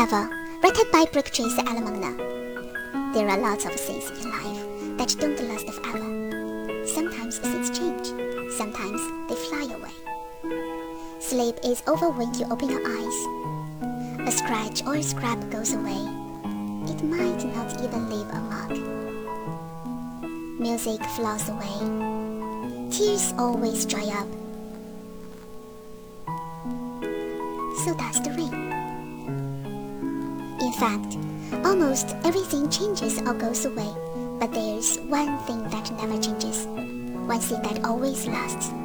Forever, written by Tracy Alemagna. There are lots of things in life that don't last forever. Sometimes things change, sometimes they fly away. Sleep is over when you open your eyes. A scratch or a scrap goes away. It might not even leave a mark. Music flows away. Tears always dry up. So does the rain. In fact, almost everything changes or goes away, but there's one thing that never changes, one thing that always lasts.